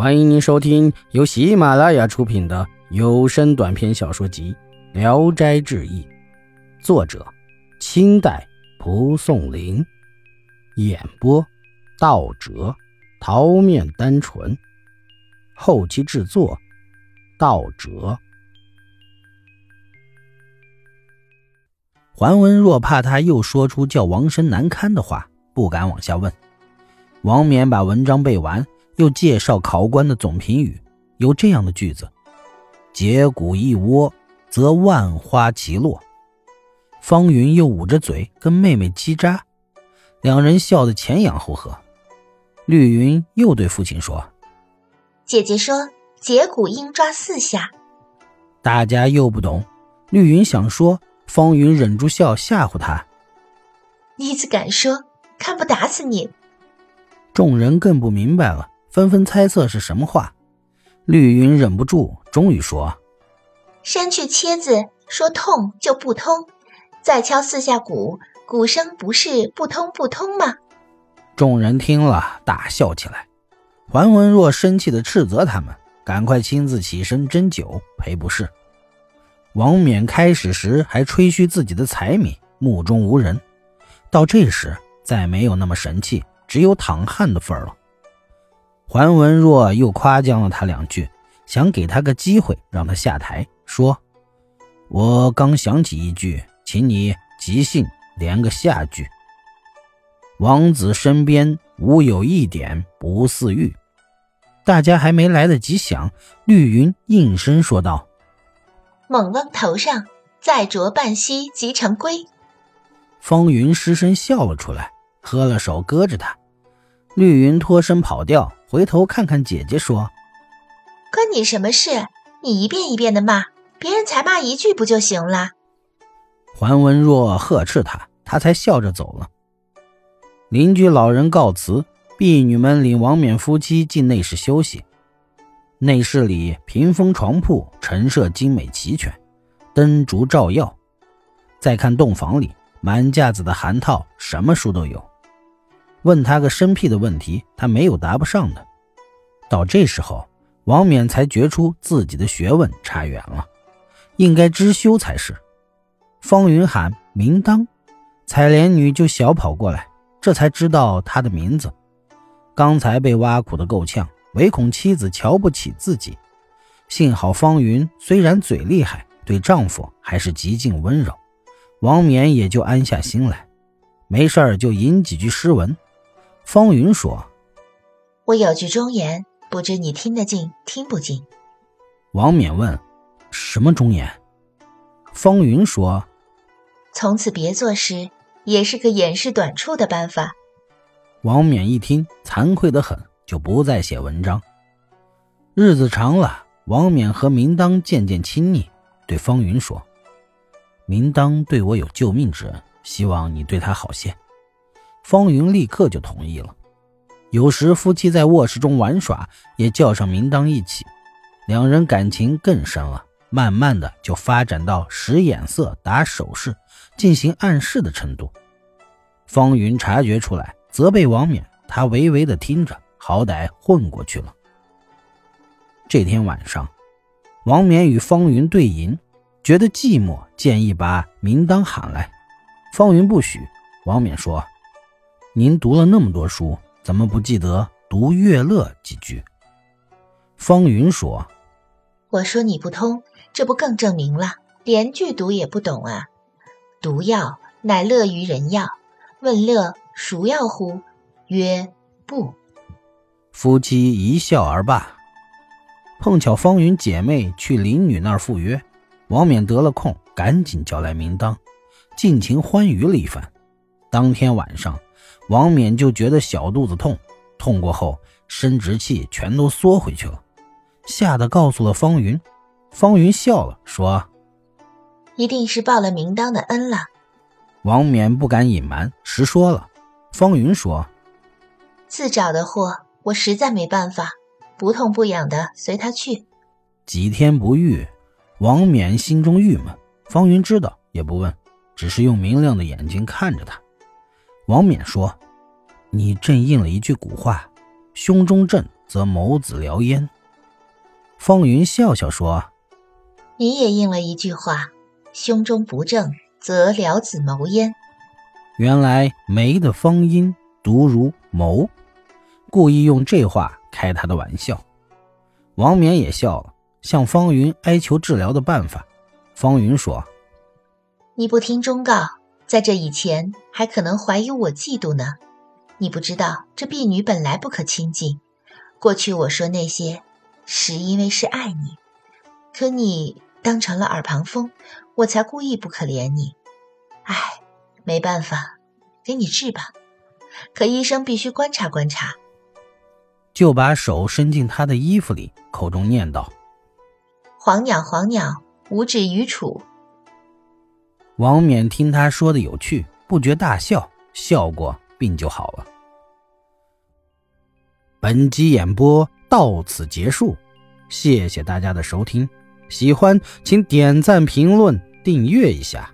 欢迎您收听由喜马拉雅出品的有声短篇小说集《聊斋志异》，作者：清代蒲松龄，演播：道哲、桃面单纯，后期制作：道哲。桓文若怕他又说出叫王生难堪的话，不敢往下问。王冕把文章背完。又介绍考官的总评语，有这样的句子：“结骨一窝，则万花齐落。”方云又捂着嘴跟妹妹叽喳，两人笑得前仰后合。绿云又对父亲说：“姐姐说结骨应抓四下。”大家又不懂。绿云想说，方云忍住笑吓唬他：“你怎敢说？看不打死你！”众人更不明白了。纷纷猜测是什么话，绿云忍不住，终于说：“扇去切子，说痛就不通；再敲四下鼓，鼓声不是不通不通吗？”众人听了，大笑起来。桓文若生气地斥责他们，赶快亲自起身斟酒赔不是。王冕开始时还吹嘘自己的才名，目中无人，到这时再没有那么神气，只有淌汗的份儿了。桓文若又夸奖了他两句，想给他个机会让他下台，说：“我刚想起一句，请你即兴连个下句。王子身边无有一点不似玉。”大家还没来得及想，绿云应声说道：“猛翁头上再着半溪即成龟。”方云失声笑了出来，喝了手搁着他。绿云脱身跑掉。回头看看姐姐，说：“关你什么事？你一遍一遍的骂，别人才骂一句不就行了？”桓文若呵斥他，他才笑着走了。邻居老人告辞，婢女们领王冕夫妻进内室休息。内室里屏风床铺陈设精美齐全，灯烛照耀。再看洞房里满架子的函套，什么书都有。问他个生僻的问题，他没有答不上的。到这时候，王冕才觉出自己的学问差远了，应该知修才是。方云喊明当，采莲女就小跑过来，这才知道他的名字。刚才被挖苦的够呛，唯恐妻子瞧不起自己。幸好方云虽然嘴厉害，对丈夫还是极尽温柔，王冕也就安下心来，没事儿就吟几句诗文。方云说：“我有句忠言，不知你听得进听不进？”王冕问：“什么忠言？”方云说：“从此别作诗，也是个掩饰短处的办法。”王冕一听，惭愧的很，就不再写文章。日子长了，王冕和明当渐渐亲昵，对方云说：“明当对我有救命之恩，希望你对他好些。”方云立刻就同意了。有时夫妻在卧室中玩耍，也叫上明当一起，两人感情更深了。慢慢的就发展到使眼色、打手势、进行暗示的程度。方云察觉出来，责备王冕，他微微的听着，好歹混过去了。这天晚上，王冕与方云对饮，觉得寂寞，建议把明当喊来。方云不许。王冕说。您读了那么多书，怎么不记得读乐乐几句？方云说：“我说你不通，这不更证明了？连句读也不懂啊！毒药乃乐于人药，问乐孰药乎？曰不。”夫妻一笑而罢。碰巧方云姐妹去林女那儿赴约，王冕得了空，赶紧叫来明当，尽情欢愉了一番。当天晚上。王冕就觉得小肚子痛，痛过后生殖器全都缩回去了，吓得告诉了方云。方云笑了，说：“一定是报了明当的恩了。”王冕不敢隐瞒，实说了。方云说：“自找的祸，我实在没办法，不痛不痒的随他去。”几天不遇，王冕心中郁闷。方云知道，也不问，只是用明亮的眼睛看着他。王冕说：“你正应了一句古话，胸中正则眸子燎烟。方云笑笑说：“你也应了一句话，胸中不正，则燎子谋烟。”原来梅的方音读如谋，故意用这话开他的玩笑。王冕也笑了，向方云哀求治疗的办法。方云说：“你不听忠告，在这以前还可能怀疑我嫉妒呢。你不知道这婢女本来不可亲近。过去我说那些，是因为是爱你，可你当成了耳旁风，我才故意不可怜你。唉。”没办法，给你治吧。可医生必须观察观察。就把手伸进他的衣服里，口中念道：“黄鸟，黄鸟，五指于楚。”王冕听他说的有趣，不觉大笑，笑过病就好了。本集演播到此结束，谢谢大家的收听。喜欢请点赞、评论、订阅一下。